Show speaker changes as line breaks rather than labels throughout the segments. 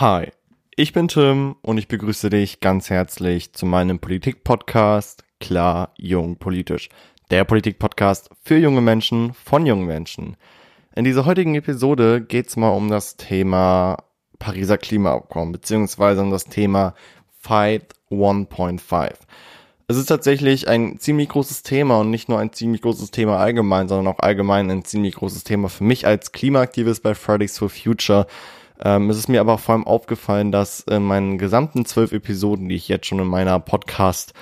Hi, ich bin Tim und ich begrüße dich ganz herzlich zu meinem Politik-Podcast Klar, Jung, Politisch. Der Politik-Podcast für junge Menschen von jungen Menschen. In dieser heutigen Episode geht es mal um das Thema Pariser Klimaabkommen, beziehungsweise um das Thema Fight 1.5. Es ist tatsächlich ein ziemlich großes Thema und nicht nur ein ziemlich großes Thema allgemein, sondern auch allgemein ein ziemlich großes Thema für mich als Klimaaktivist bei Fridays for Future. Ähm, es ist mir aber vor allem aufgefallen, dass in meinen gesamten zwölf Episoden, die ich jetzt schon in meiner Podcast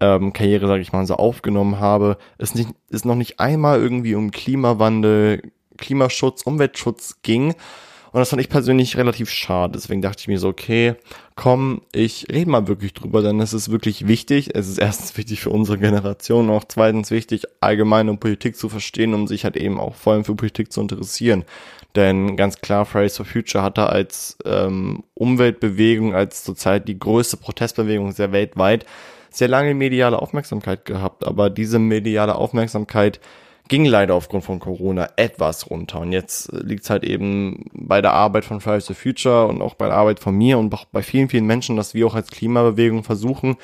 ähm, Karriere, sage ich mal, so aufgenommen habe, es nicht, es noch nicht einmal irgendwie um Klimawandel, Klimaschutz, Umweltschutz ging, und das fand ich persönlich relativ schade. Deswegen dachte ich mir so, okay, komm, ich rede mal wirklich drüber, denn es ist wirklich wichtig. Es ist erstens wichtig für unsere Generation, auch zweitens wichtig, allgemein um Politik zu verstehen, um sich halt eben auch vor allem für Politik zu interessieren. Denn ganz klar, Fridays for Future hatte als ähm, Umweltbewegung, als zurzeit die größte Protestbewegung sehr weltweit, sehr lange mediale Aufmerksamkeit gehabt. Aber diese mediale Aufmerksamkeit ging leider aufgrund von Corona etwas runter. Und jetzt liegt es halt eben bei der Arbeit von Fridays for Future und auch bei der Arbeit von mir und auch bei vielen, vielen Menschen, dass wir auch als Klimabewegung versuchen,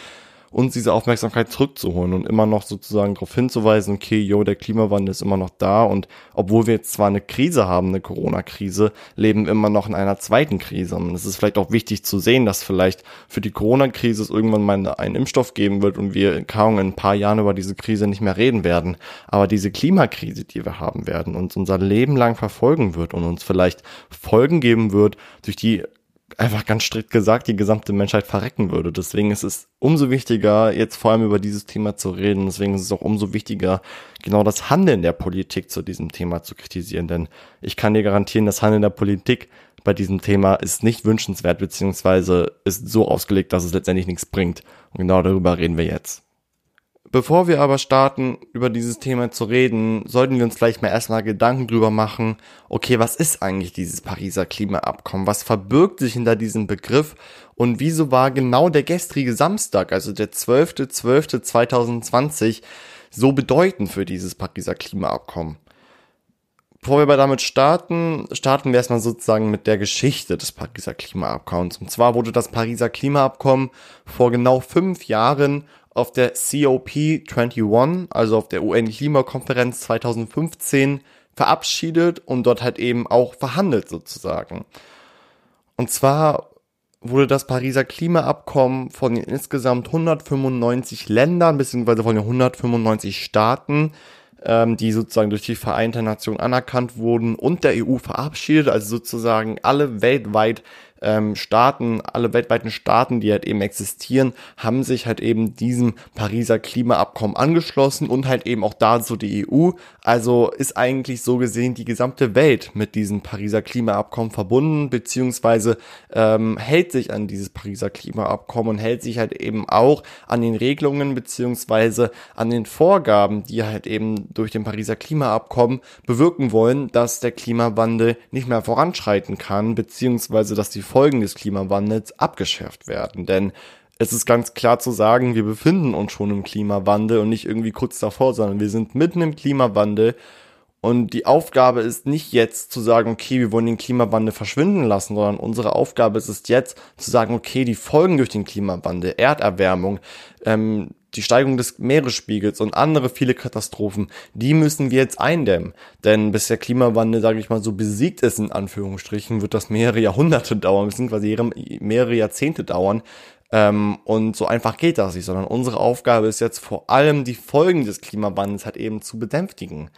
uns diese Aufmerksamkeit zurückzuholen und immer noch sozusagen darauf hinzuweisen, okay, yo, der Klimawandel ist immer noch da und obwohl wir jetzt zwar eine Krise haben, eine Corona-Krise, leben immer noch in einer zweiten Krise. Und es ist vielleicht auch wichtig zu sehen, dass vielleicht für die Corona-Krise es irgendwann mal einen Impfstoff geben wird und wir kaum in ein paar Jahren über diese Krise nicht mehr reden werden. Aber diese Klimakrise, die wir haben werden, uns unser Leben lang verfolgen wird und uns vielleicht Folgen geben wird, durch die einfach ganz strikt gesagt die gesamte Menschheit verrecken würde. Deswegen ist es umso wichtiger, jetzt vor allem über dieses Thema zu reden. Deswegen ist es auch umso wichtiger, genau das Handeln der Politik zu diesem Thema zu kritisieren. Denn ich kann dir garantieren, das Handeln der Politik bei diesem Thema ist nicht wünschenswert, beziehungsweise ist so ausgelegt, dass es letztendlich nichts bringt. Und genau darüber reden wir jetzt. Bevor wir aber starten, über dieses Thema zu reden, sollten wir uns gleich mal erstmal Gedanken drüber machen, okay, was ist eigentlich dieses Pariser Klimaabkommen? Was verbirgt sich hinter diesem Begriff? Und wieso war genau der gestrige Samstag, also der 12.12.2020, so bedeutend für dieses Pariser Klimaabkommen? Bevor wir aber damit starten, starten wir erstmal sozusagen mit der Geschichte des Pariser Klimaabkommens. Und zwar wurde das Pariser Klimaabkommen vor genau fünf Jahren auf der COP21, also auf der UN-Klimakonferenz 2015, verabschiedet und dort halt eben auch verhandelt sozusagen. Und zwar wurde das Pariser Klimaabkommen von insgesamt 195 Ländern beziehungsweise von den 195 Staaten, ähm, die sozusagen durch die Vereinte Nationen anerkannt wurden und der EU verabschiedet, also sozusagen alle weltweit ähm, Staaten, alle weltweiten Staaten, die halt eben existieren, haben sich halt eben diesem Pariser Klimaabkommen angeschlossen und halt eben auch dazu die EU. Also ist eigentlich so gesehen die gesamte Welt mit diesem Pariser Klimaabkommen verbunden, beziehungsweise ähm, hält sich an dieses Pariser Klimaabkommen und hält sich halt eben auch an den Regelungen beziehungsweise an den Vorgaben, die halt eben durch den Pariser Klimaabkommen bewirken wollen, dass der Klimawandel nicht mehr voranschreiten kann, beziehungsweise dass die Folgen des Klimawandels abgeschärft werden. Denn es ist ganz klar zu sagen, wir befinden uns schon im Klimawandel und nicht irgendwie kurz davor, sondern wir sind mitten im Klimawandel. Und die Aufgabe ist nicht jetzt zu sagen, okay, wir wollen den Klimawandel verschwinden lassen, sondern unsere Aufgabe ist es jetzt zu sagen, okay, die Folgen durch den Klimawandel, Erderwärmung, ähm, die Steigung des Meeresspiegels und andere viele Katastrophen, die müssen wir jetzt eindämmen. Denn bis der Klimawandel, sage ich mal, so besiegt ist, in Anführungsstrichen, wird das mehrere Jahrhunderte dauern, beziehungsweise mehrere Jahrzehnte dauern. Ähm, und so einfach geht das nicht, sondern unsere Aufgabe ist jetzt vor allem die Folgen des Klimawandels halt eben zu bedämpfigen.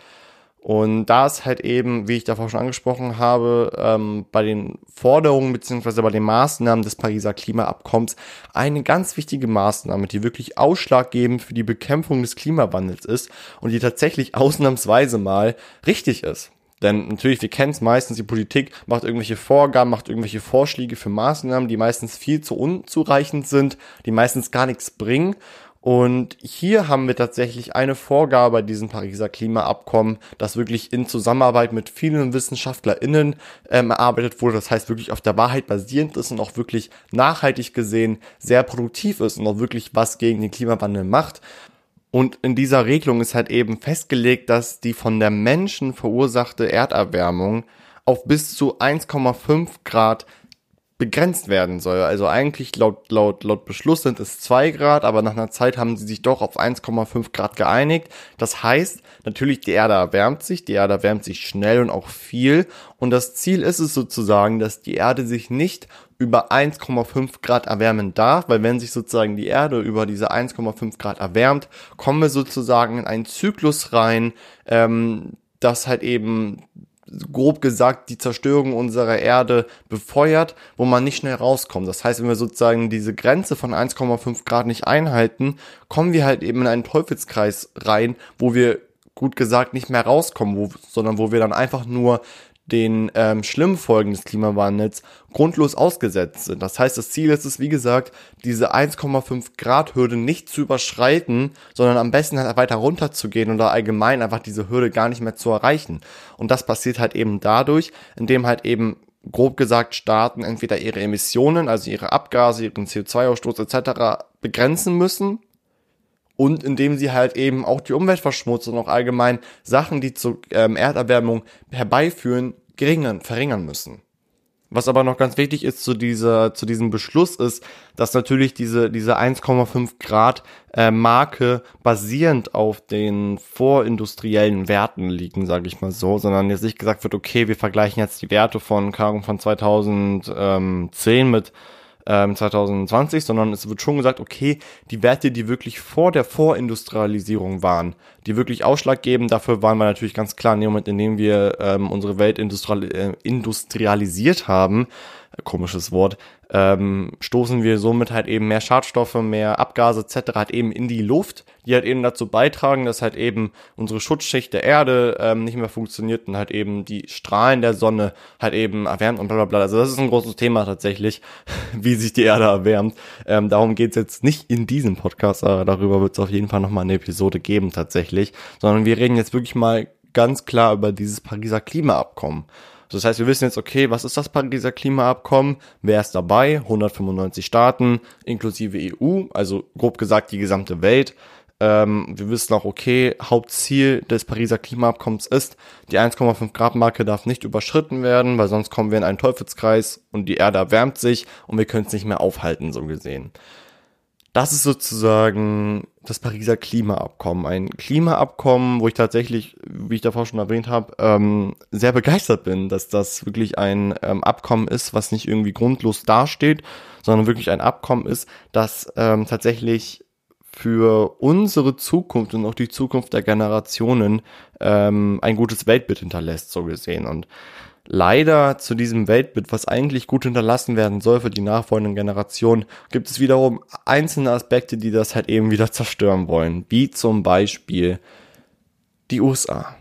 Und da ist halt eben, wie ich davor schon angesprochen habe, ähm, bei den Forderungen beziehungsweise bei den Maßnahmen des Pariser Klimaabkommens eine ganz wichtige Maßnahme, die wirklich ausschlaggebend für die Bekämpfung des Klimawandels ist und die tatsächlich ausnahmsweise mal richtig ist. Denn natürlich, wir kennen es meistens, die Politik macht irgendwelche Vorgaben, macht irgendwelche Vorschläge für Maßnahmen, die meistens viel zu unzureichend sind, die meistens gar nichts bringen. Und hier haben wir tatsächlich eine Vorgabe bei diesem Pariser Klimaabkommen, das wirklich in Zusammenarbeit mit vielen WissenschaftlerInnen ähm, erarbeitet wurde. Das heißt, wirklich auf der Wahrheit basierend ist und auch wirklich nachhaltig gesehen sehr produktiv ist und auch wirklich was gegen den Klimawandel macht. Und in dieser Regelung ist halt eben festgelegt, dass die von der Menschen verursachte Erderwärmung auf bis zu 1,5 Grad begrenzt werden soll. Also eigentlich laut, laut, laut Beschluss sind es zwei Grad, aber nach einer Zeit haben sie sich doch auf 1,5 Grad geeinigt. Das heißt, natürlich die Erde erwärmt sich, die Erde erwärmt sich schnell und auch viel. Und das Ziel ist es sozusagen, dass die Erde sich nicht über 1,5 Grad erwärmen darf, weil wenn sich sozusagen die Erde über diese 1,5 Grad erwärmt, kommen wir sozusagen in einen Zyklus rein, ähm, das halt eben grob gesagt die Zerstörung unserer Erde befeuert, wo man nicht schnell rauskommt. Das heißt, wenn wir sozusagen diese Grenze von 1,5 Grad nicht einhalten, kommen wir halt eben in einen Teufelskreis rein, wo wir gut gesagt nicht mehr rauskommen, wo, sondern wo wir dann einfach nur den ähm, schlimmen Folgen des Klimawandels grundlos ausgesetzt sind. Das heißt, das Ziel ist es, wie gesagt, diese 1,5 Grad Hürde nicht zu überschreiten, sondern am besten halt weiter runterzugehen oder allgemein einfach diese Hürde gar nicht mehr zu erreichen. Und das passiert halt eben dadurch, indem halt eben grob gesagt Staaten entweder ihre Emissionen, also ihre Abgase, ihren CO2-Ausstoß etc. begrenzen müssen, und indem sie halt eben auch die Umweltverschmutzung und auch allgemein Sachen, die zur ähm, Erderwärmung herbeiführen, geringen, verringern müssen. Was aber noch ganz wichtig ist zu dieser, zu diesem Beschluss ist, dass natürlich diese, diese 1,5 Grad äh, Marke basierend auf den vorindustriellen Werten liegen, sage ich mal so, sondern jetzt nicht gesagt wird, okay, wir vergleichen jetzt die Werte von, von 2010 mit ähm, 2020, sondern es wird schon gesagt, okay, die Werte, die wirklich vor der Vorindustrialisierung waren, die wirklich ausschlaggebend dafür waren, weil natürlich ganz klar in dem Moment, in dem wir ähm, unsere Welt industrial, äh, industrialisiert haben, komisches Wort, ähm, stoßen wir somit halt eben mehr Schadstoffe, mehr Abgase etc. halt eben in die Luft, die halt eben dazu beitragen, dass halt eben unsere Schutzschicht der Erde ähm, nicht mehr funktioniert und halt eben die Strahlen der Sonne halt eben erwärmt und bla bla bla. Also das ist ein großes Thema tatsächlich, wie sich die Erde erwärmt. Ähm, darum geht's jetzt nicht in diesem Podcast, aber darüber wird es auf jeden Fall nochmal eine Episode geben tatsächlich, sondern wir reden jetzt wirklich mal ganz klar über dieses Pariser Klimaabkommen. Das heißt, wir wissen jetzt, okay, was ist das Pariser Klimaabkommen? Wer ist dabei? 195 Staaten, inklusive EU, also grob gesagt die gesamte Welt. Ähm, wir wissen auch, okay, Hauptziel des Pariser Klimaabkommens ist, die 1,5 Grad Marke darf nicht überschritten werden, weil sonst kommen wir in einen Teufelskreis und die Erde erwärmt sich und wir können es nicht mehr aufhalten, so gesehen. Das ist sozusagen das Pariser Klimaabkommen. Ein Klimaabkommen, wo ich tatsächlich, wie ich davor schon erwähnt habe, ähm, sehr begeistert bin, dass das wirklich ein ähm, Abkommen ist, was nicht irgendwie grundlos dasteht, sondern wirklich ein Abkommen ist, das ähm, tatsächlich für unsere Zukunft und auch die Zukunft der Generationen ähm, ein gutes Weltbild hinterlässt, so gesehen. Und Leider zu diesem Weltbild, was eigentlich gut hinterlassen werden soll für die nachfolgenden Generationen, gibt es wiederum einzelne Aspekte, die das halt eben wieder zerstören wollen. Wie zum Beispiel die USA.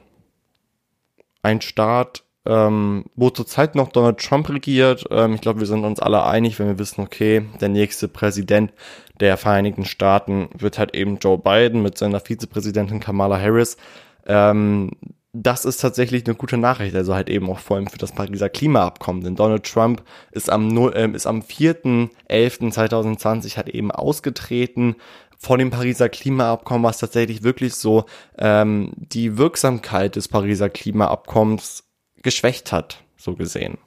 Ein Staat, ähm, wo zurzeit noch Donald Trump regiert. Ähm, ich glaube, wir sind uns alle einig, wenn wir wissen, okay, der nächste Präsident der Vereinigten Staaten wird halt eben Joe Biden mit seiner Vizepräsidentin Kamala Harris. Ähm, das ist tatsächlich eine gute Nachricht, also halt eben auch vor allem für das Pariser Klimaabkommen, denn Donald Trump ist am, äh, ist am 4.11.2020 halt eben ausgetreten von dem Pariser Klimaabkommen, was tatsächlich wirklich so ähm, die Wirksamkeit des Pariser Klimaabkommens geschwächt hat, so gesehen.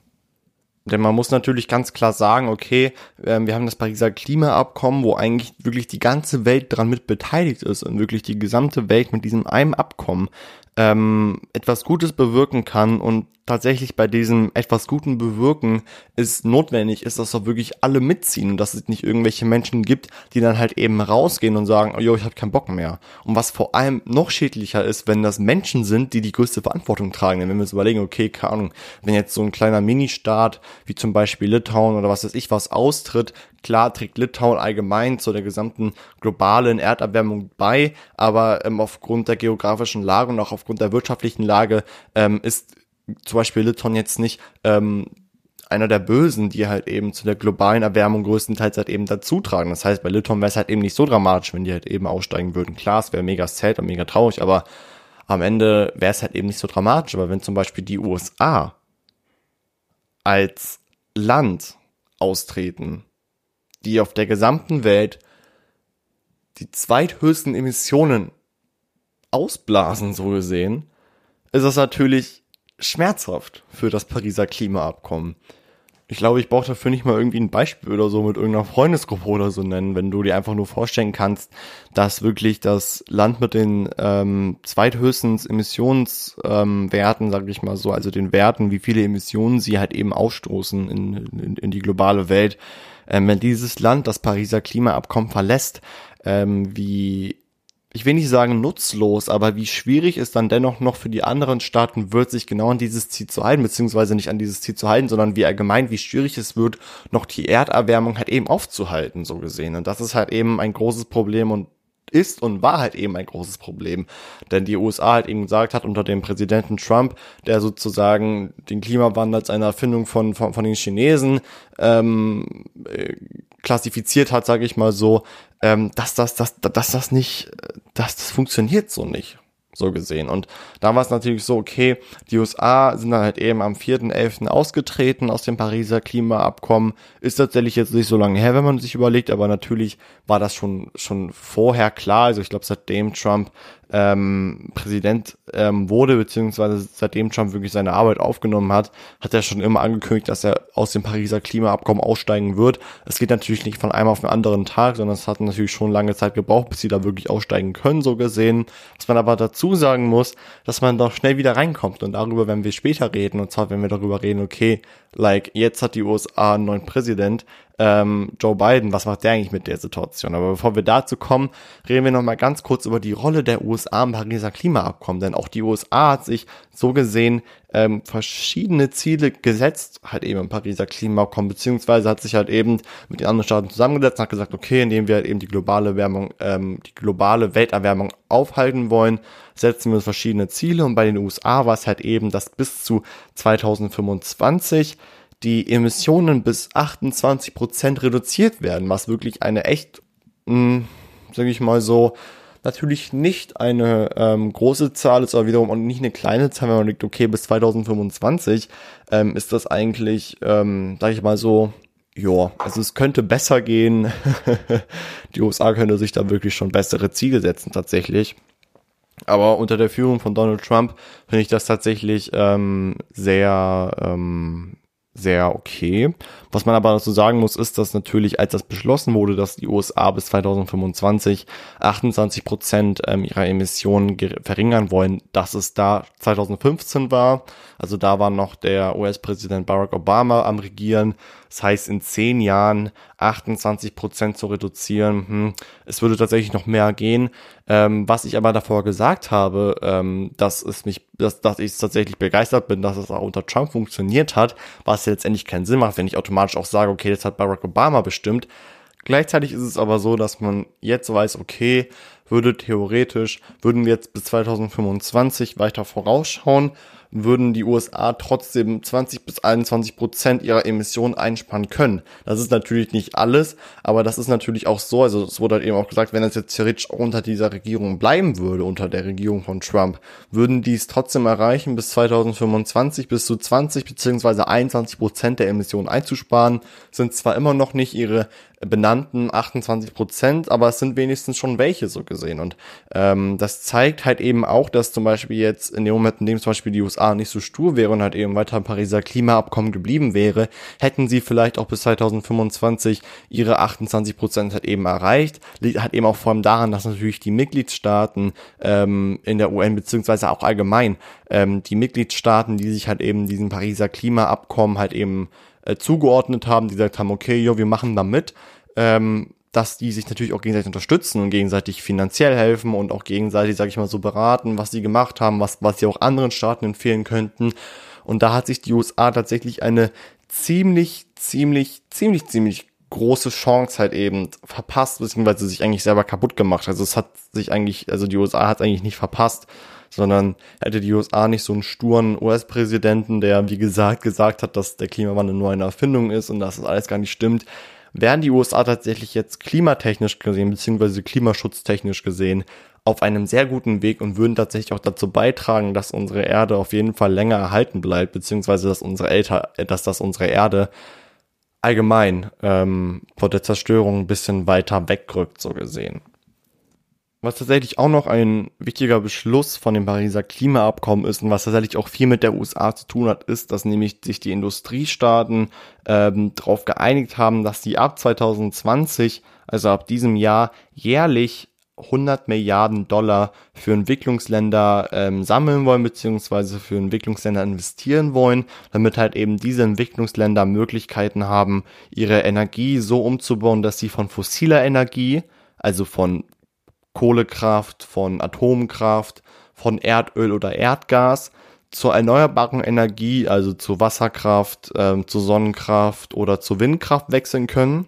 Denn man muss natürlich ganz klar sagen, okay, äh, wir haben das Pariser Klimaabkommen, wo eigentlich wirklich die ganze Welt dran mit beteiligt ist und wirklich die gesamte Welt mit diesem einem Abkommen ähm, etwas Gutes bewirken kann und tatsächlich bei diesem etwas Guten bewirken ist notwendig ist, dass auch wirklich alle mitziehen und dass es nicht irgendwelche Menschen gibt, die dann halt eben rausgehen und sagen, jo, ich habe keinen Bock mehr. Und was vor allem noch schädlicher ist, wenn das Menschen sind, die die größte Verantwortung tragen. Denn wenn wir uns überlegen, okay, keine Ahnung, wenn jetzt so ein kleiner Ministaat wie zum Beispiel Litauen oder was weiß ich was austritt, klar trägt Litauen allgemein zu der gesamten globalen Erderwärmung bei, aber ähm, aufgrund der geografischen Lage und auch aufgrund der wirtschaftlichen Lage ähm, ist zum Beispiel Litauen jetzt nicht ähm, einer der Bösen, die halt eben zu der globalen Erwärmung größtenteils halt eben dazu tragen. Das heißt, bei Litauen wäre es halt eben nicht so dramatisch, wenn die halt eben aussteigen würden. Klar, es wäre mega sad und mega traurig, aber am Ende wäre es halt eben nicht so dramatisch. Aber wenn zum Beispiel die USA als Land austreten, die auf der gesamten Welt die zweithöchsten Emissionen ausblasen, so gesehen, ist das natürlich schmerzhaft für das Pariser Klimaabkommen. Ich glaube, ich brauche dafür nicht mal irgendwie ein Beispiel oder so mit irgendeiner Freundesgruppe oder so nennen, wenn du dir einfach nur vorstellen kannst, dass wirklich das Land mit den ähm, zweithöchsten Emissionswerten, ähm, sage ich mal so, also den Werten, wie viele Emissionen sie halt eben ausstoßen in, in, in die globale Welt, ähm, wenn dieses Land das Pariser Klimaabkommen verlässt, ähm, wie ich will nicht sagen nutzlos, aber wie schwierig es dann dennoch noch für die anderen Staaten wird, sich genau an dieses Ziel zu halten, beziehungsweise nicht an dieses Ziel zu halten, sondern wie allgemein, wie schwierig es wird, noch die Erderwärmung halt eben aufzuhalten, so gesehen. Und das ist halt eben ein großes Problem und ist und war halt eben ein großes Problem. Denn die USA halt eben gesagt hat, unter dem Präsidenten Trump, der sozusagen den Klimawandel als eine Erfindung von, von, von den Chinesen ähm, äh, klassifiziert hat, sage ich mal so, ähm, dass, das, dass, dass das nicht, dass das funktioniert so nicht so gesehen. Und da war es natürlich so, okay, die USA sind dann halt eben am 4.11. ausgetreten aus dem Pariser Klimaabkommen. Ist tatsächlich jetzt nicht so lange her, wenn man sich überlegt, aber natürlich war das schon, schon vorher klar. Also ich glaube, seitdem Trump ähm, Präsident ähm, wurde, beziehungsweise seitdem Trump wirklich seine Arbeit aufgenommen hat, hat er schon immer angekündigt, dass er aus dem Pariser Klimaabkommen aussteigen wird. Es geht natürlich nicht von einem auf den anderen Tag, sondern es hat natürlich schon lange Zeit gebraucht, bis sie da wirklich aussteigen können, so gesehen. Was man aber dazu sagen muss, dass man doch schnell wieder reinkommt und darüber werden wir später reden und zwar wenn wir darüber reden, okay, like jetzt hat die USA einen neuen Präsident, ähm, Joe Biden, was macht der eigentlich mit der Situation? Aber bevor wir dazu kommen, reden wir noch mal ganz kurz über die Rolle der USA im Pariser Klimaabkommen, denn auch die USA hat sich so gesehen ähm, verschiedene Ziele gesetzt, halt eben im Pariser Klimaabkommen, beziehungsweise hat sich halt eben mit den anderen Staaten zusammengesetzt und hat gesagt, okay, indem wir halt eben die globale Wärmung, ähm, die globale Welterwärmung aufhalten wollen, setzen wir uns verschiedene Ziele. Und bei den USA war es halt eben, dass bis zu 2025 die Emissionen bis 28 Prozent reduziert werden, was wirklich eine echt, mh, sag ich mal so, natürlich nicht eine ähm, große Zahl ist, aber wiederum auch nicht eine kleine Zahl, wenn man denkt, okay, bis 2025 ähm, ist das eigentlich, ähm, sag ich mal so, ja, also es könnte besser gehen. die USA könnte sich da wirklich schon bessere Ziele setzen tatsächlich. Aber unter der Führung von Donald Trump finde ich das tatsächlich ähm, sehr ähm, sehr okay. Was man aber dazu sagen muss, ist, dass natürlich, als das beschlossen wurde, dass die USA bis 2025 28 Prozent ähm, ihrer Emissionen verringern wollen, dass es da 2015 war. Also da war noch der US-Präsident Barack Obama am Regieren. Das heißt, in zehn Jahren 28 Prozent zu reduzieren. Hm, es würde tatsächlich noch mehr gehen. Ähm, was ich aber davor gesagt habe, ähm, dass es mich, dass, dass ich tatsächlich begeistert bin, dass es auch unter Trump funktioniert hat, was letztendlich keinen Sinn macht, wenn ich automatisch auch sage, okay, das hat Barack Obama bestimmt. Gleichzeitig ist es aber so, dass man jetzt weiß, okay, würde theoretisch, würden wir jetzt bis 2025 weiter vorausschauen würden die USA trotzdem 20 bis 21 Prozent ihrer Emissionen einsparen können. Das ist natürlich nicht alles, aber das ist natürlich auch so, also es wurde halt eben auch gesagt, wenn es jetzt theoretisch unter dieser Regierung bleiben würde, unter der Regierung von Trump, würden die es trotzdem erreichen, bis 2025 bis zu 20 beziehungsweise 21 Prozent der Emissionen einzusparen, sind zwar immer noch nicht ihre benannten 28 Prozent, aber es sind wenigstens schon welche so gesehen. Und ähm, das zeigt halt eben auch, dass zum Beispiel jetzt in dem Moment, in dem zum Beispiel die USA nicht so stur wäre und halt eben weiter im Pariser Klimaabkommen geblieben wäre, hätten sie vielleicht auch bis 2025 ihre 28 Prozent halt eben erreicht. Liegt halt eben auch vor allem daran, dass natürlich die Mitgliedstaaten ähm, in der UN beziehungsweise auch allgemein ähm, die Mitgliedstaaten, die sich halt eben diesem Pariser Klimaabkommen halt eben äh, zugeordnet haben, die gesagt haben, okay, jo, wir machen da mit, ähm, dass die sich natürlich auch gegenseitig unterstützen und gegenseitig finanziell helfen und auch gegenseitig, sage ich mal, so beraten, was sie gemacht haben, was, was sie auch anderen Staaten empfehlen könnten. Und da hat sich die USA tatsächlich eine ziemlich, ziemlich, ziemlich, ziemlich große Chance halt eben verpasst, beziehungsweise sich eigentlich selber kaputt gemacht. Also es hat sich eigentlich, also die USA hat eigentlich nicht verpasst, sondern hätte die USA nicht so einen sturen US-Präsidenten, der, wie gesagt, gesagt hat, dass der Klimawandel nur eine Erfindung ist und dass das alles gar nicht stimmt, wären die USA tatsächlich jetzt klimatechnisch gesehen, beziehungsweise klimaschutztechnisch gesehen, auf einem sehr guten Weg und würden tatsächlich auch dazu beitragen, dass unsere Erde auf jeden Fall länger erhalten bleibt, beziehungsweise dass unsere Älter, dass das unsere Erde allgemein ähm, vor der Zerstörung ein bisschen weiter wegrückt, so gesehen. Was tatsächlich auch noch ein wichtiger Beschluss von dem Pariser Klimaabkommen ist und was tatsächlich auch viel mit der USA zu tun hat, ist, dass nämlich sich die Industriestaaten ähm, darauf geeinigt haben, dass sie ab 2020, also ab diesem Jahr, jährlich 100 Milliarden Dollar für Entwicklungsländer ähm, sammeln wollen, beziehungsweise für Entwicklungsländer investieren wollen, damit halt eben diese Entwicklungsländer Möglichkeiten haben, ihre Energie so umzubauen, dass sie von fossiler Energie, also von Kohlekraft, von Atomkraft, von Erdöl oder Erdgas zur erneuerbaren Energie, also zu Wasserkraft, ähm, zu Sonnenkraft oder zu Windkraft wechseln können.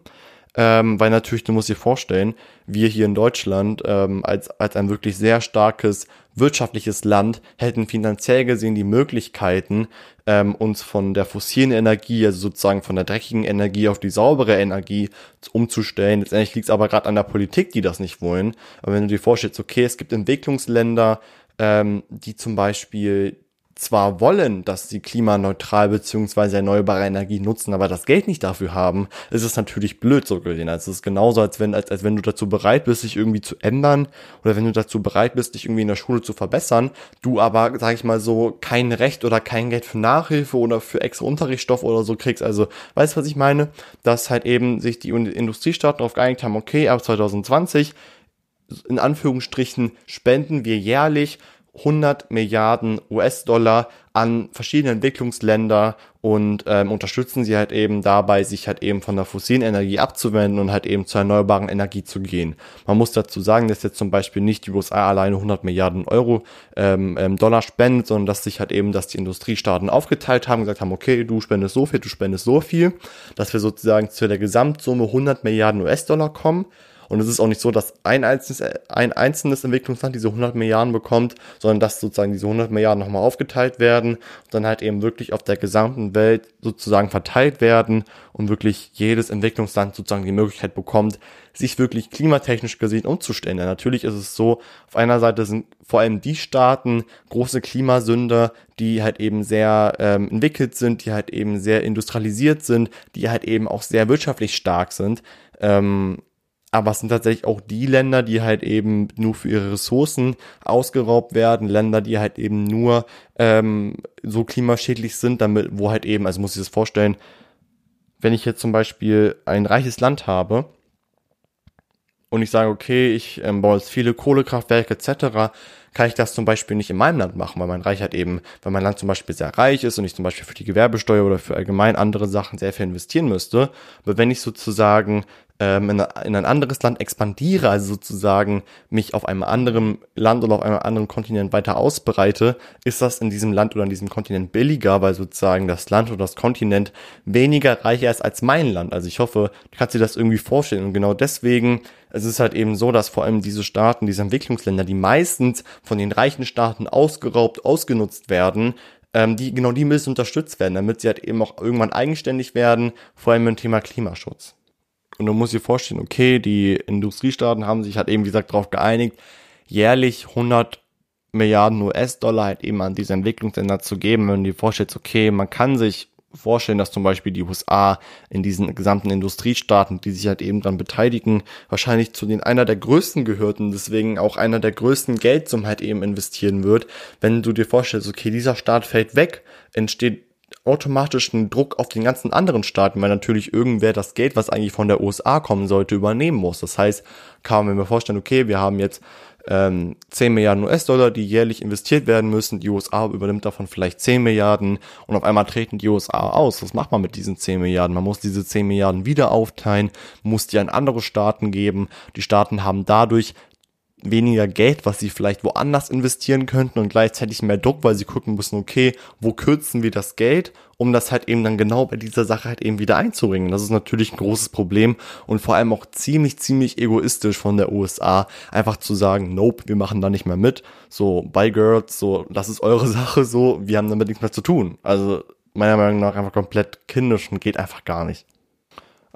Ähm, weil natürlich, du musst dir vorstellen, wir hier in Deutschland ähm, als, als ein wirklich sehr starkes wirtschaftliches Land hätten finanziell gesehen die Möglichkeiten, ähm, uns von der fossilen Energie, also sozusagen von der dreckigen Energie auf die saubere Energie umzustellen. Letztendlich liegt es aber gerade an der Politik, die das nicht wollen. Aber wenn du dir vorstellst, okay, es gibt Entwicklungsländer, ähm, die zum Beispiel zwar wollen, dass sie klimaneutral beziehungsweise erneuerbare Energie nutzen, aber das Geld nicht dafür haben, ist es natürlich blöd so gesehen. Also es ist genauso, als wenn, als, als wenn du dazu bereit bist, dich irgendwie zu ändern oder wenn du dazu bereit bist, dich irgendwie in der Schule zu verbessern, du aber, sag ich mal so, kein Recht oder kein Geld für Nachhilfe oder für extra Unterrichtsstoff oder so kriegst. Also, weißt du, was ich meine? Dass halt eben sich die Industriestaaten darauf geeinigt haben, okay, ab 2020 in Anführungsstrichen spenden wir jährlich 100 Milliarden US-Dollar an verschiedene Entwicklungsländer und ähm, unterstützen sie halt eben dabei, sich halt eben von der fossilen Energie abzuwenden und halt eben zur erneuerbaren Energie zu gehen. Man muss dazu sagen, dass jetzt zum Beispiel nicht die USA alleine 100 Milliarden Euro ähm, ähm, Dollar spendet, sondern dass sich halt eben, dass die Industriestaaten aufgeteilt haben, gesagt haben, okay, du spendest so viel, du spendest so viel, dass wir sozusagen zu der Gesamtsumme 100 Milliarden US-Dollar kommen. Und es ist auch nicht so, dass ein einzelnes, ein einzelnes Entwicklungsland diese 100 Milliarden bekommt, sondern dass sozusagen diese 100 Milliarden nochmal aufgeteilt werden und dann halt eben wirklich auf der gesamten Welt sozusagen verteilt werden und wirklich jedes Entwicklungsland sozusagen die Möglichkeit bekommt, sich wirklich klimatechnisch gesehen umzustellen. Denn natürlich ist es so, auf einer Seite sind vor allem die Staaten große Klimasünder, die halt eben sehr ähm, entwickelt sind, die halt eben sehr industrialisiert sind, die halt eben auch sehr wirtschaftlich stark sind. Ähm, aber es sind tatsächlich auch die Länder, die halt eben nur für ihre Ressourcen ausgeraubt werden, Länder, die halt eben nur ähm, so klimaschädlich sind, damit, wo halt eben, also muss ich das vorstellen, wenn ich jetzt zum Beispiel ein reiches Land habe und ich sage, okay, ich ähm, baue jetzt viele Kohlekraftwerke etc., kann ich das zum Beispiel nicht in meinem Land machen, weil mein Reich halt eben, weil mein Land zum Beispiel sehr reich ist und ich zum Beispiel für die Gewerbesteuer oder für allgemein andere Sachen sehr viel investieren müsste. Aber wenn ich sozusagen ähm, in, in, ein anderes Land expandiere, also sozusagen mich auf einem anderen Land oder auf einem anderen Kontinent weiter ausbreite, ist das in diesem Land oder in diesem Kontinent billiger, weil sozusagen das Land oder das Kontinent weniger reicher ist als mein Land. Also ich hoffe, du kannst dir das irgendwie vorstellen. Und genau deswegen, es ist halt eben so, dass vor allem diese Staaten, diese Entwicklungsländer, die meistens von den reichen Staaten ausgeraubt, ausgenutzt werden, ähm, die genau die müssen unterstützt werden, damit sie halt eben auch irgendwann eigenständig werden, vor allem im Thema Klimaschutz. Und du musst dir vorstellen, okay, die Industriestaaten haben sich halt eben, wie gesagt, darauf geeinigt, jährlich 100 Milliarden US-Dollar halt eben an diese Entwicklungsländer zu geben. Wenn du dir vorstellst, okay, man kann sich vorstellen, dass zum Beispiel die USA in diesen gesamten Industriestaaten, die sich halt eben dann beteiligen, wahrscheinlich zu den einer der größten gehört und deswegen auch einer der größten Geldsummen halt eben investieren wird. Wenn du dir vorstellst, okay, dieser Staat fällt weg, entsteht automatischen Druck auf den ganzen anderen Staaten, weil natürlich irgendwer das Geld, was eigentlich von der USA kommen sollte, übernehmen muss. Das heißt, kann man mir vorstellen, okay, wir haben jetzt ähm, 10 Milliarden US-Dollar, die jährlich investiert werden müssen. Die USA übernimmt davon vielleicht 10 Milliarden und auf einmal treten die USA aus. Was macht man mit diesen 10 Milliarden? Man muss diese 10 Milliarden wieder aufteilen, muss die an andere Staaten geben. Die Staaten haben dadurch weniger Geld, was sie vielleicht woanders investieren könnten und gleichzeitig mehr Druck, weil sie gucken müssen, okay, wo kürzen wir das Geld, um das halt eben dann genau bei dieser Sache halt eben wieder einzubringen. Das ist natürlich ein großes Problem und vor allem auch ziemlich, ziemlich egoistisch von der USA, einfach zu sagen, nope, wir machen da nicht mehr mit. So, bye girls, so, das ist eure Sache, so, wir haben damit nichts mehr zu tun. Also, meiner Meinung nach einfach komplett kindisch und geht einfach gar nicht.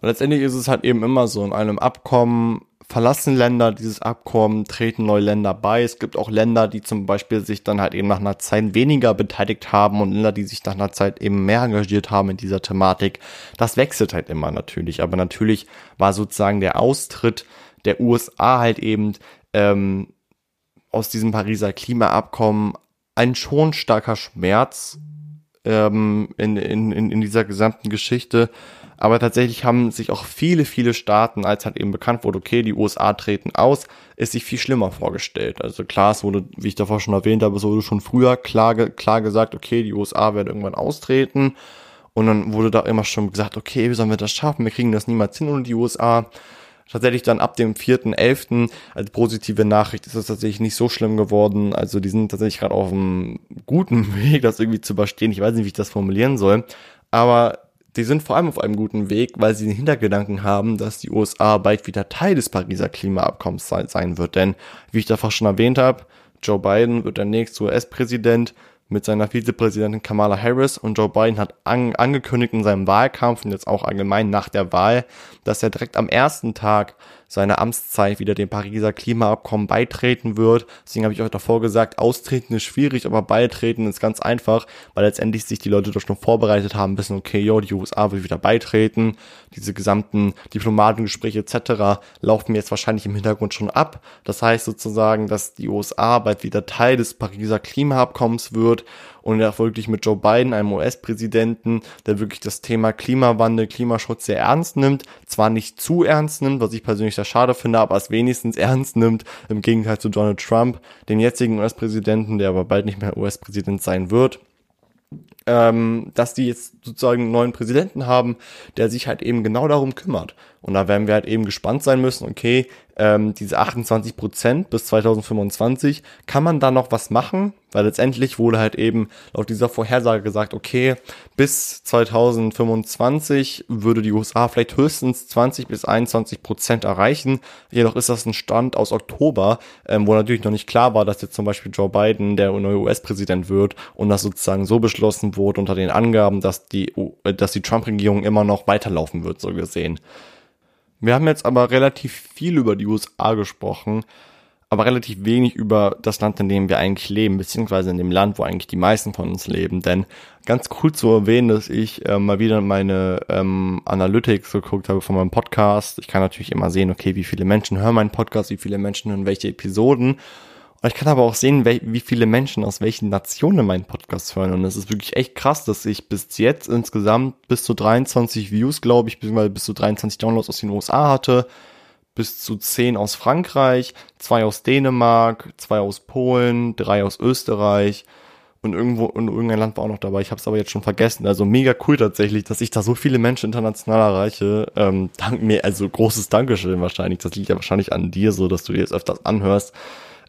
letztendlich ist es halt eben immer so, in einem Abkommen verlassen Länder dieses Abkommen, treten neue Länder bei. Es gibt auch Länder, die zum Beispiel sich dann halt eben nach einer Zeit weniger beteiligt haben und Länder, die sich nach einer Zeit eben mehr engagiert haben in dieser Thematik. Das wechselt halt immer natürlich. Aber natürlich war sozusagen der Austritt der USA halt eben ähm, aus diesem Pariser Klimaabkommen ein schon starker Schmerz ähm, in, in, in dieser gesamten Geschichte. Aber tatsächlich haben sich auch viele, viele Staaten, als halt eben bekannt wurde, okay, die USA treten aus, ist sich viel schlimmer vorgestellt. Also klar, es wurde, wie ich davor schon erwähnt habe, es wurde schon früher klar, klar gesagt, okay, die USA werden irgendwann austreten. Und dann wurde da immer schon gesagt, okay, wie sollen wir das schaffen? Wir kriegen das niemals hin ohne die USA tatsächlich dann ab dem 4.11. als positive Nachricht ist es tatsächlich nicht so schlimm geworden. Also die sind tatsächlich gerade auf einem guten Weg, das irgendwie zu überstehen. Ich weiß nicht, wie ich das formulieren soll. Aber die sind vor allem auf einem guten Weg, weil sie den Hintergedanken haben, dass die USA bald wieder Teil des Pariser Klimaabkommens sein wird. Denn, wie ich davor schon erwähnt habe, Joe Biden wird der nächste US-Präsident mit seiner Vizepräsidentin Kamala Harris und Joe Biden hat an, angekündigt in seinem Wahlkampf und jetzt auch allgemein nach der Wahl, dass er direkt am ersten Tag seiner Amtszeit wieder dem Pariser Klimaabkommen beitreten wird. Deswegen habe ich euch davor gesagt, austreten ist schwierig, aber beitreten ist ganz einfach, weil letztendlich sich die Leute doch schon vorbereitet haben, wissen, okay, yo, die USA will wieder beitreten. Diese gesamten Diplomatengespräche etc. laufen jetzt wahrscheinlich im Hintergrund schon ab. Das heißt sozusagen, dass die USA bald wieder Teil des Pariser Klimaabkommens wird und auch wirklich mit Joe Biden, einem US-Präsidenten, der wirklich das Thema Klimawandel, Klimaschutz sehr ernst nimmt, zwar nicht zu ernst nimmt, was ich persönlich sehr schade finde, aber es wenigstens ernst nimmt, im Gegenteil zu Donald Trump, dem jetzigen US-Präsidenten, der aber bald nicht mehr US-Präsident sein wird ähm, dass die jetzt sozusagen einen neuen Präsidenten haben, der sich halt eben genau darum kümmert. Und da werden wir halt eben gespannt sein müssen, okay, ähm, diese 28 Prozent bis 2025, kann man da noch was machen? Weil letztendlich wurde halt eben laut dieser Vorhersage gesagt, okay, bis 2025 würde die USA vielleicht höchstens 20 bis 21 Prozent erreichen. Jedoch ist das ein Stand aus Oktober, ähm, wo natürlich noch nicht klar war, dass jetzt zum Beispiel Joe Biden der neue US-Präsident wird und das sozusagen so beschlossen wurde unter den Angaben, dass die, dass die Trump-Regierung immer noch weiterlaufen wird, so gesehen. Wir haben jetzt aber relativ viel über die USA gesprochen, aber relativ wenig über das Land, in dem wir eigentlich leben, beziehungsweise in dem Land, wo eigentlich die meisten von uns leben. Denn ganz cool zu erwähnen, dass ich äh, mal wieder meine ähm, Analytics geguckt habe von meinem Podcast. Ich kann natürlich immer sehen, okay, wie viele Menschen hören meinen Podcast, wie viele Menschen hören welche Episoden. Ich kann aber auch sehen, wie viele Menschen aus welchen Nationen meinen Podcast hören. Und es ist wirklich echt krass, dass ich bis jetzt insgesamt bis zu 23 Views, glaube ich, beziehungsweise bis zu 23 Downloads aus den USA hatte, bis zu 10 aus Frankreich, zwei aus Dänemark, zwei aus Polen, drei aus Österreich und irgendwo und irgendein Land war auch noch dabei. Ich habe es aber jetzt schon vergessen. Also mega cool tatsächlich, dass ich da so viele Menschen international erreiche. Ähm, dank mir, also großes Dankeschön wahrscheinlich. Das liegt ja wahrscheinlich an dir, so dass du dir jetzt öfters anhörst.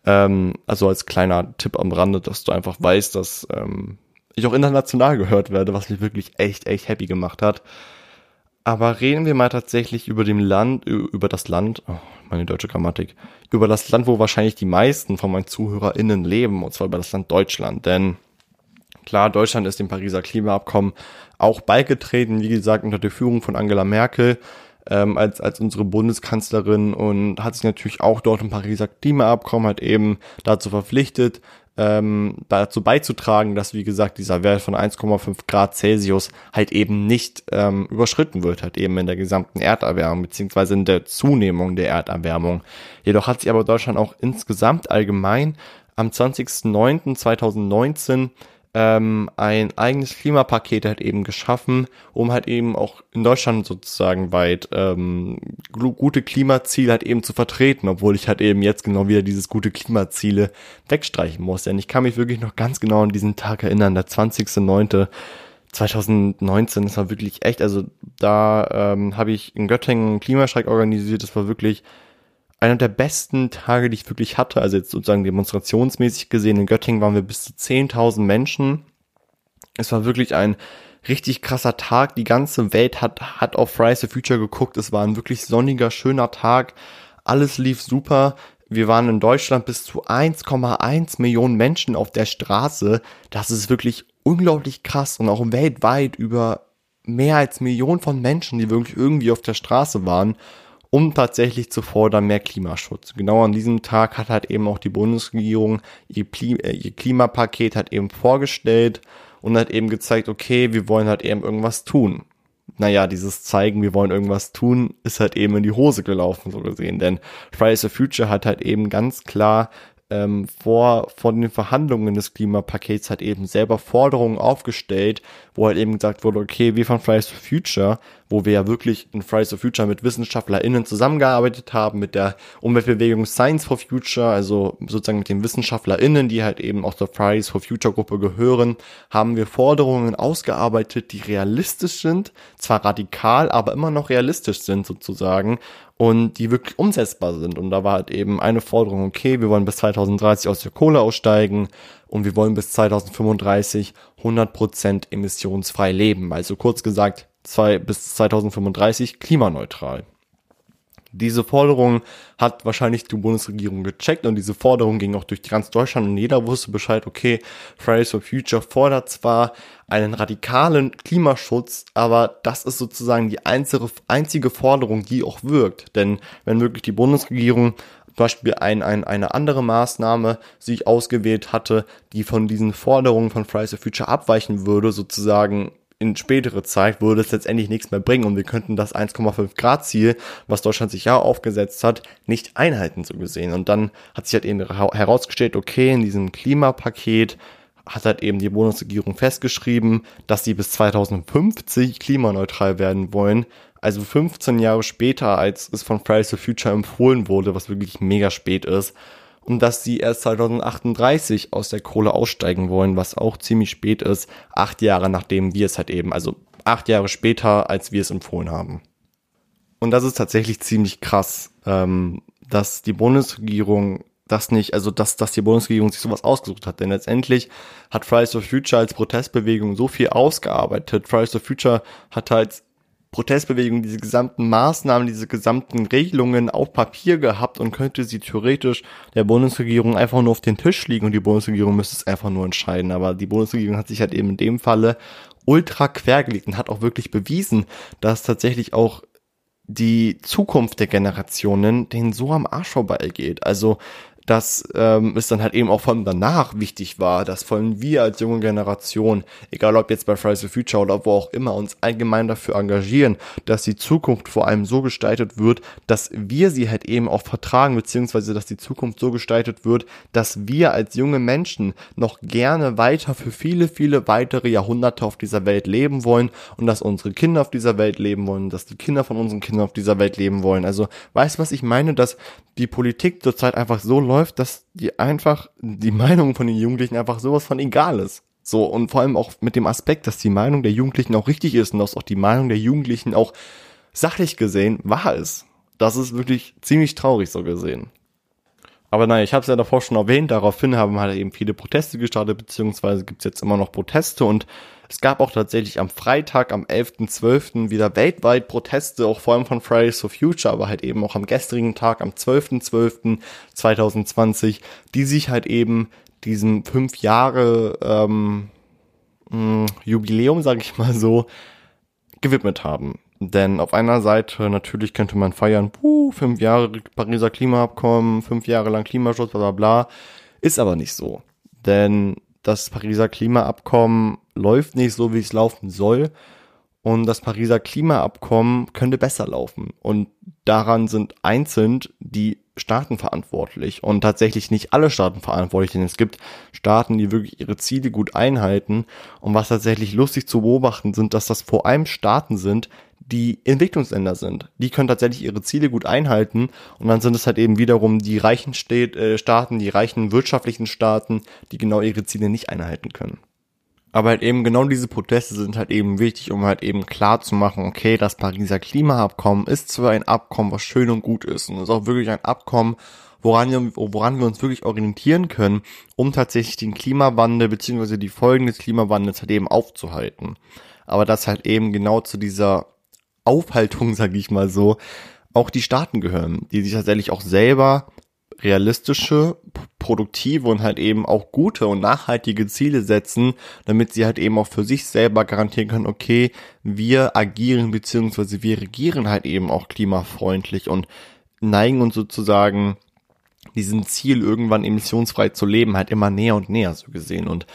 Ähm, also als kleiner Tipp am Rande, dass du einfach weißt, dass ähm, ich auch international gehört werde, was mich wirklich echt, echt happy gemacht hat. Aber reden wir mal tatsächlich über dem Land, über das Land, oh, meine deutsche Grammatik, über das Land, wo wahrscheinlich die meisten von meinen ZuhörerInnen leben, und zwar über das Land Deutschland. Denn klar, Deutschland ist dem Pariser Klimaabkommen auch beigetreten, wie gesagt, unter der Führung von Angela Merkel ähm, als, als unsere Bundeskanzlerin und hat sich natürlich auch dort im Pariser Klimaabkommen halt eben dazu verpflichtet, ähm, dazu beizutragen, dass, wie gesagt, dieser Wert von 1,5 Grad Celsius halt eben nicht ähm, überschritten wird, halt eben in der gesamten Erderwärmung, beziehungsweise in der Zunehmung der Erderwärmung. Jedoch hat sich aber Deutschland auch insgesamt allgemein am 20.09.2019 ähm, ein eigenes Klimapaket halt eben geschaffen, um halt eben auch in Deutschland sozusagen weit ähm, gute Klimaziele halt eben zu vertreten, obwohl ich halt eben jetzt genau wieder dieses gute Klimaziele wegstreichen muss. Denn ich kann mich wirklich noch ganz genau an diesen Tag erinnern, der 20.09. 2019, das war wirklich echt, also da ähm, habe ich in Göttingen einen Klimastreik organisiert, das war wirklich einer der besten Tage, die ich wirklich hatte, also jetzt sozusagen demonstrationsmäßig gesehen, in Göttingen waren wir bis zu 10.000 Menschen. Es war wirklich ein richtig krasser Tag. Die ganze Welt hat, hat auf Fridays for Future geguckt. Es war ein wirklich sonniger, schöner Tag. Alles lief super. Wir waren in Deutschland bis zu 1,1 Millionen Menschen auf der Straße. Das ist wirklich unglaublich krass und auch weltweit über mehr als Millionen von Menschen, die wirklich irgendwie auf der Straße waren um tatsächlich zu fordern mehr Klimaschutz. Genau an diesem Tag hat halt eben auch die Bundesregierung ihr, äh, ihr Klimapaket halt eben vorgestellt und hat eben gezeigt, okay, wir wollen halt eben irgendwas tun. naja, dieses Zeigen, wir wollen irgendwas tun, ist halt eben in die Hose gelaufen, so gesehen. Denn Fridays for Future hat halt eben ganz klar ähm, vor, vor den Verhandlungen des Klimapakets halt eben selber Forderungen aufgestellt, wo halt eben gesagt wurde, okay, wir von Fridays for Future, wo wir ja wirklich in Fridays for Future mit WissenschaftlerInnen zusammengearbeitet haben, mit der Umweltbewegung Science for Future, also sozusagen mit den WissenschaftlerInnen, die halt eben auch zur Fridays for Future Gruppe gehören, haben wir Forderungen ausgearbeitet, die realistisch sind, zwar radikal, aber immer noch realistisch sind sozusagen und die wirklich umsetzbar sind. Und da war halt eben eine Forderung, okay, wir wollen bis 2030 aus der Kohle aussteigen und wir wollen bis 2035 100% emissionsfrei leben. Also kurz gesagt, zwei, bis 2035 klimaneutral. Diese Forderung hat wahrscheinlich die Bundesregierung gecheckt und diese Forderung ging auch durch ganz Deutschland und jeder wusste Bescheid, okay, Fridays for Future fordert zwar einen radikalen Klimaschutz, aber das ist sozusagen die einzige, Forderung, die auch wirkt. Denn wenn wirklich die Bundesregierung Beispiel ein, ein, eine andere Maßnahme sich ausgewählt hatte, die von diesen Forderungen von Fridays for Future abweichen würde, sozusagen in spätere Zeit würde es letztendlich nichts mehr bringen und wir könnten das 1,5 Grad Ziel, was Deutschland sich ja aufgesetzt hat, nicht einhalten so gesehen. Und dann hat sich halt eben herausgestellt, okay, in diesem Klimapaket hat halt eben die Bundesregierung festgeschrieben, dass sie bis 2050 klimaneutral werden wollen. Also 15 Jahre später, als es von Fridays for Future empfohlen wurde, was wirklich mega spät ist und dass sie erst 2038 aus der Kohle aussteigen wollen, was auch ziemlich spät ist, acht Jahre nachdem wir es halt eben, also acht Jahre später, als wir es empfohlen haben. Und das ist tatsächlich ziemlich krass, ähm, dass die Bundesregierung das nicht, also dass, dass die Bundesregierung sich sowas ausgesucht hat. Denn letztendlich hat Fridays for Future als Protestbewegung so viel ausgearbeitet. Fridays for Future hat halt Protestbewegung diese gesamten Maßnahmen, diese gesamten Regelungen auf Papier gehabt und könnte sie theoretisch der Bundesregierung einfach nur auf den Tisch liegen und die Bundesregierung müsste es einfach nur entscheiden. Aber die Bundesregierung hat sich halt eben in dem Falle ultra quergelegt und hat auch wirklich bewiesen, dass tatsächlich auch die Zukunft der Generationen denen so am Arsch vorbeigeht. Also dass ähm, es dann halt eben auch von danach wichtig war, dass vor allem wir als junge Generation, egal ob jetzt bei Fridays for Future oder wo auch immer, uns allgemein dafür engagieren, dass die Zukunft vor allem so gestaltet wird, dass wir sie halt eben auch vertragen, beziehungsweise dass die Zukunft so gestaltet wird, dass wir als junge Menschen noch gerne weiter für viele, viele weitere Jahrhunderte auf dieser Welt leben wollen und dass unsere Kinder auf dieser Welt leben wollen, dass die Kinder von unseren Kindern auf dieser Welt leben wollen. Also, weißt du, was ich meine, dass die Politik zurzeit einfach so läuft, dass die einfach, die Meinung von den Jugendlichen einfach sowas von egal ist. So, und vor allem auch mit dem Aspekt, dass die Meinung der Jugendlichen auch richtig ist und dass auch die Meinung der Jugendlichen auch sachlich gesehen wahr ist. Das ist wirklich ziemlich traurig so gesehen. Aber naja, ich habe es ja davor schon erwähnt, daraufhin haben halt eben viele Proteste gestartet, beziehungsweise gibt's jetzt immer noch Proteste und es gab auch tatsächlich am Freitag, am 11.12. wieder weltweit Proteste, auch vor allem von Fridays for Future, aber halt eben auch am gestrigen Tag, am 12.12.2020, die sich halt eben diesem fünf Jahre ähm, mh, Jubiläum, sage ich mal so, gewidmet haben. Denn auf einer Seite natürlich könnte man feiern, puh, fünf Jahre Pariser Klimaabkommen, fünf Jahre lang Klimaschutz, bla bla bla. Ist aber nicht so. Denn das Pariser Klimaabkommen läuft nicht so, wie es laufen soll. Und das Pariser Klimaabkommen könnte besser laufen. Und daran sind einzeln die Staaten verantwortlich und tatsächlich nicht alle Staaten verantwortlich, denn es gibt Staaten, die wirklich ihre Ziele gut einhalten. Und was tatsächlich lustig zu beobachten sind, dass das vor allem Staaten sind, die Entwicklungsländer sind. Die können tatsächlich ihre Ziele gut einhalten und dann sind es halt eben wiederum die reichen äh, Staaten, die reichen wirtschaftlichen Staaten, die genau ihre Ziele nicht einhalten können. Aber halt eben genau diese Proteste sind halt eben wichtig, um halt eben klar zu machen, okay, das Pariser Klimaabkommen ist zwar ein Abkommen, was schön und gut ist und ist auch wirklich ein Abkommen, woran wir, woran wir uns wirklich orientieren können, um tatsächlich den Klimawandel beziehungsweise die Folgen des Klimawandels halt eben aufzuhalten. Aber das halt eben genau zu dieser Aufhaltung, sage ich mal so, auch die Staaten gehören, die sich tatsächlich auch selber realistische, produktive und halt eben auch gute und nachhaltige Ziele setzen, damit sie halt eben auch für sich selber garantieren können, okay, wir agieren beziehungsweise wir regieren halt eben auch klimafreundlich und neigen uns sozusagen diesem Ziel irgendwann emissionsfrei zu leben halt immer näher und näher so gesehen. Und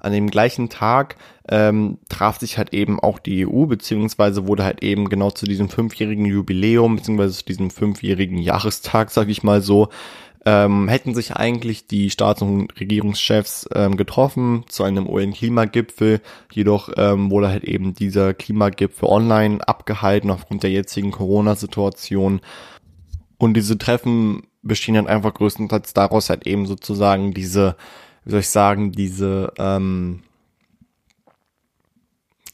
an dem gleichen Tag ähm, traf sich halt eben auch die EU, beziehungsweise wurde halt eben genau zu diesem fünfjährigen Jubiläum, beziehungsweise zu diesem fünfjährigen Jahrestag, sag ich mal so, ähm, hätten sich eigentlich die Staats- und Regierungschefs ähm, getroffen zu einem UN-Klimagipfel. Jedoch ähm, wurde halt eben dieser Klimagipfel online abgehalten aufgrund der jetzigen Corona-Situation. Und diese Treffen bestehen dann einfach größtenteils daraus halt eben sozusagen diese, wie soll ich sagen, diese ähm,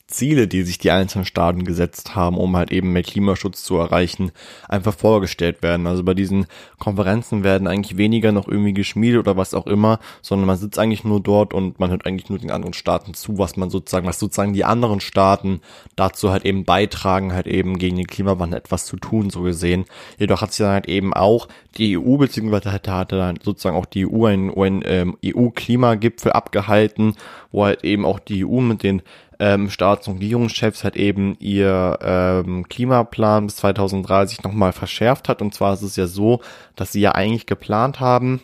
Ziele, die sich die einzelnen Staaten gesetzt haben, um halt eben mehr Klimaschutz zu erreichen, einfach vorgestellt werden. Also bei diesen Konferenzen werden eigentlich weniger noch irgendwie geschmiedet oder was auch immer, sondern man sitzt eigentlich nur dort und man hört eigentlich nur den anderen Staaten zu, was man sozusagen, was sozusagen die anderen Staaten dazu halt eben beitragen, halt eben gegen den Klimawandel etwas zu tun, so gesehen. Jedoch hat sich dann halt eben auch die EU, beziehungsweise hatte, hatte dann sozusagen auch die EU einen ähm, EU-Klimagipfel abgehalten, wo halt eben auch die EU mit den ähm, Staats- und Regierungschefs halt eben ihr ähm, Klimaplan bis 2030 nochmal verschärft hat. Und zwar ist es ja so, dass sie ja eigentlich geplant haben,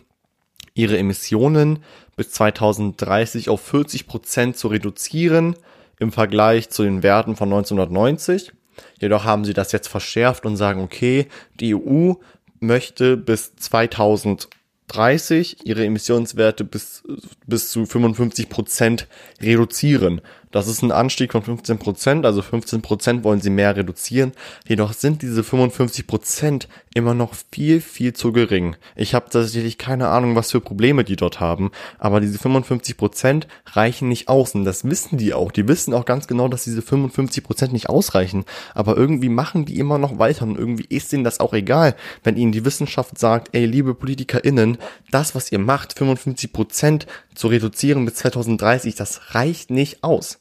ihre Emissionen bis 2030 auf 40 Prozent zu reduzieren im Vergleich zu den Werten von 1990. Jedoch haben sie das jetzt verschärft und sagen, okay, die EU möchte bis 2030 ihre Emissionswerte bis, bis zu 55 Prozent reduzieren. Das ist ein Anstieg von 15 Prozent, also 15 Prozent wollen sie mehr reduzieren. Jedoch sind diese 55 Prozent immer noch viel, viel zu gering. Ich habe tatsächlich keine Ahnung, was für Probleme die dort haben, aber diese 55 Prozent reichen nicht aus und das wissen die auch. Die wissen auch ganz genau, dass diese 55 Prozent nicht ausreichen, aber irgendwie machen die immer noch weiter und irgendwie ist denen das auch egal, wenn ihnen die Wissenschaft sagt, ey, liebe PolitikerInnen, das, was ihr macht, 55 Prozent zu reduzieren bis 2030, das reicht nicht aus.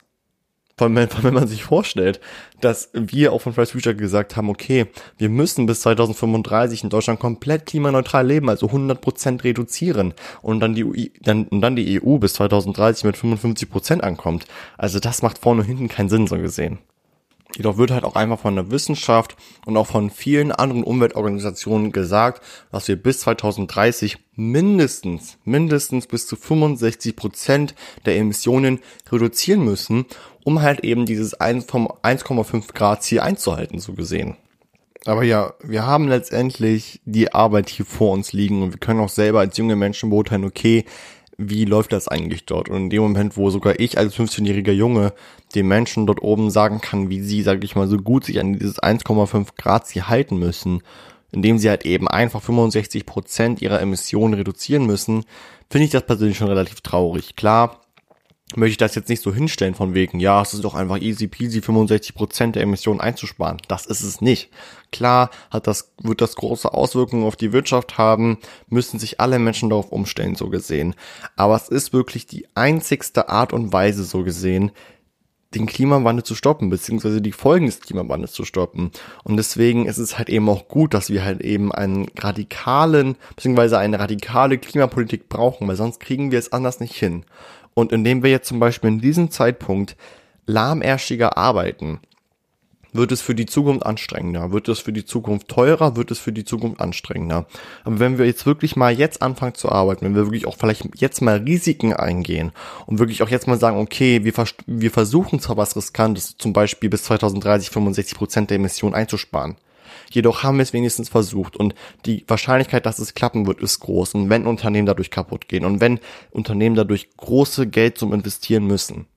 Vor allem, wenn man sich vorstellt, dass wir auch von Fridays Future gesagt haben, okay, wir müssen bis 2035 in Deutschland komplett klimaneutral leben, also 100% reduzieren und dann die, dann, und dann die EU bis 2030 mit 55% ankommt. Also das macht vorne und hinten keinen Sinn, so gesehen. Jedoch wird halt auch einfach von der Wissenschaft und auch von vielen anderen Umweltorganisationen gesagt, dass wir bis 2030 mindestens, mindestens bis zu 65 Prozent der Emissionen reduzieren müssen, um halt eben dieses 1,5 Grad Ziel einzuhalten, so gesehen. Aber ja, wir haben letztendlich die Arbeit hier vor uns liegen und wir können auch selber als junge Menschen beurteilen, okay, wie läuft das eigentlich dort? Und in dem Moment, wo sogar ich als 15-jähriger Junge den Menschen dort oben sagen kann, wie sie, sage ich mal, so gut sich an dieses 1,5 Grad sie halten müssen, indem sie halt eben einfach 65 Prozent ihrer Emissionen reduzieren müssen, finde ich das persönlich schon relativ traurig. Klar, möchte ich das jetzt nicht so hinstellen von wegen, ja, es ist doch einfach easy peasy 65% der Emissionen einzusparen. Das ist es nicht. Klar hat das, wird das große Auswirkungen auf die Wirtschaft haben, müssen sich alle Menschen darauf umstellen, so gesehen. Aber es ist wirklich die einzigste Art und Weise, so gesehen, den Klimawandel zu stoppen, beziehungsweise die Folgen des Klimawandels zu stoppen. Und deswegen ist es halt eben auch gut, dass wir halt eben einen radikalen, beziehungsweise eine radikale Klimapolitik brauchen, weil sonst kriegen wir es anders nicht hin. Und indem wir jetzt zum Beispiel in diesem Zeitpunkt lahmärschiger arbeiten, wird es für die Zukunft anstrengender, wird es für die Zukunft teurer, wird es für die Zukunft anstrengender. Aber wenn wir jetzt wirklich mal jetzt anfangen zu arbeiten, wenn wir wirklich auch vielleicht jetzt mal Risiken eingehen und wirklich auch jetzt mal sagen, okay, wir, vers wir versuchen zwar was Riskantes, zum Beispiel bis 2030 65 Prozent der Emissionen einzusparen, Jedoch haben wir es wenigstens versucht und die Wahrscheinlichkeit, dass es klappen wird, ist groß. Und wenn Unternehmen dadurch kaputt gehen und wenn Unternehmen dadurch große Geld zum Investieren müssen,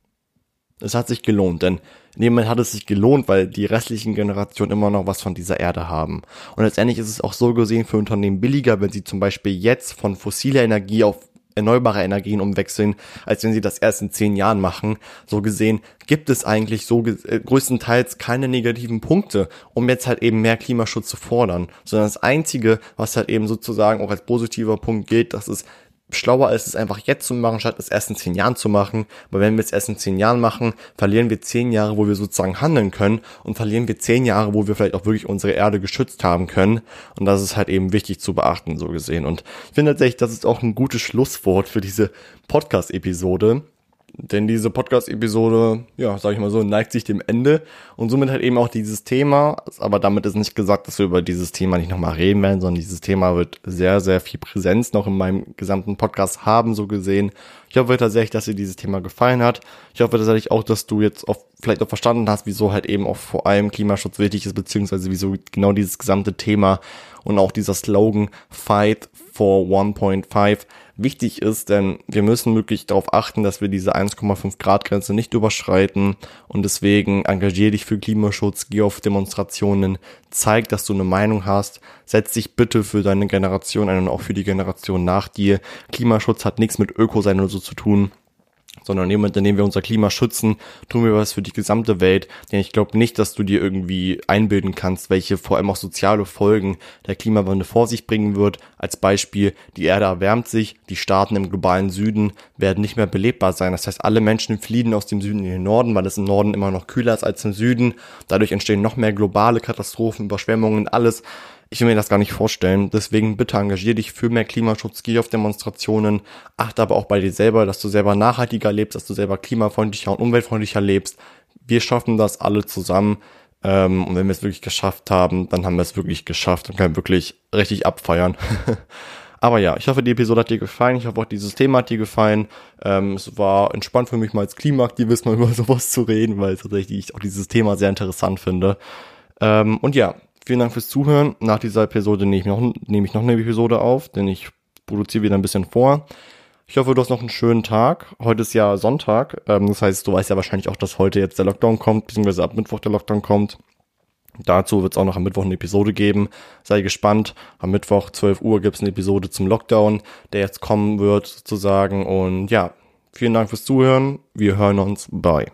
es hat sich gelohnt, denn Moment hat es sich gelohnt, weil die restlichen Generationen immer noch was von dieser Erde haben. Und letztendlich ist es auch so gesehen für Unternehmen billiger, wenn sie zum Beispiel jetzt von fossiler Energie auf erneuerbare Energien umwechseln, als wenn sie das erst in zehn Jahren machen. So gesehen gibt es eigentlich so äh, größtenteils keine negativen Punkte, um jetzt halt eben mehr Klimaschutz zu fordern, sondern das einzige, was halt eben sozusagen auch als positiver Punkt gilt, dass es schlauer ist es einfach jetzt zu machen, statt es erst in zehn Jahren zu machen. Weil wenn wir es erst in zehn Jahren machen, verlieren wir zehn Jahre, wo wir sozusagen handeln können und verlieren wir zehn Jahre, wo wir vielleicht auch wirklich unsere Erde geschützt haben können. Und das ist halt eben wichtig zu beachten, so gesehen. Und ich finde tatsächlich, das ist auch ein gutes Schlusswort für diese Podcast-Episode. Denn diese Podcast-Episode, ja, sag ich mal so, neigt sich dem Ende und somit halt eben auch dieses Thema, aber damit ist nicht gesagt, dass wir über dieses Thema nicht nochmal reden werden, sondern dieses Thema wird sehr, sehr viel Präsenz noch in meinem gesamten Podcast haben, so gesehen. Ich hoffe tatsächlich, dass dir dieses Thema gefallen hat. Ich hoffe tatsächlich auch, dass du jetzt auch vielleicht auch verstanden hast, wieso halt eben auch vor allem Klimaschutz wichtig ist, beziehungsweise wieso genau dieses gesamte Thema und auch dieser Slogan Fight for 1.5 wichtig ist, denn wir müssen wirklich darauf achten, dass wir diese 1,5 Grad Grenze nicht überschreiten und deswegen engagier dich für Klimaschutz, geh auf Demonstrationen, zeig, dass du eine Meinung hast, setz dich bitte für deine Generation ein und auch für die Generation nach dir. Klimaschutz hat nichts mit Öko sein oder so zu tun sondern jemand, indem wir unser Klima schützen, tun wir was für die gesamte Welt. Denn ich glaube nicht, dass du dir irgendwie einbilden kannst, welche vor allem auch soziale Folgen der Klimawandel vor sich bringen wird. Als Beispiel, die Erde erwärmt sich, die Staaten im globalen Süden werden nicht mehr belebbar sein. Das heißt, alle Menschen fliehen aus dem Süden in den Norden, weil es im Norden immer noch kühler ist als im Süden. Dadurch entstehen noch mehr globale Katastrophen, Überschwemmungen, alles ich will mir das gar nicht vorstellen. Deswegen bitte engagier dich für mehr Klimaschutz, geh auf Demonstrationen, achte aber auch bei dir selber, dass du selber nachhaltiger lebst, dass du selber klimafreundlicher und umweltfreundlicher lebst. Wir schaffen das alle zusammen. Ähm, und wenn wir es wirklich geschafft haben, dann haben wir es wirklich geschafft und können wirklich richtig abfeiern. Aber ja, ich hoffe, die Episode hat dir gefallen. Ich hoffe auch, dieses Thema hat dir gefallen. Ähm, es war entspannt für mich mal als Klimaaktivist mal über sowas zu reden, weil tatsächlich ich auch dieses Thema sehr interessant finde. Ähm, und ja, Vielen Dank fürs Zuhören. Nach dieser Episode nehme ich noch, nehme ich noch eine Episode auf, denn ich produziere wieder ein bisschen vor. Ich hoffe, du hast noch einen schönen Tag. Heute ist ja Sonntag. Ähm, das heißt, du weißt ja wahrscheinlich auch, dass heute jetzt der Lockdown kommt, beziehungsweise ab Mittwoch der Lockdown kommt. Dazu wird es auch noch am Mittwoch eine Episode geben. Sei gespannt. Am Mittwoch 12 Uhr gibt es eine Episode zum Lockdown, der jetzt kommen wird sozusagen. Und ja, vielen Dank fürs Zuhören. Wir hören uns. Bye.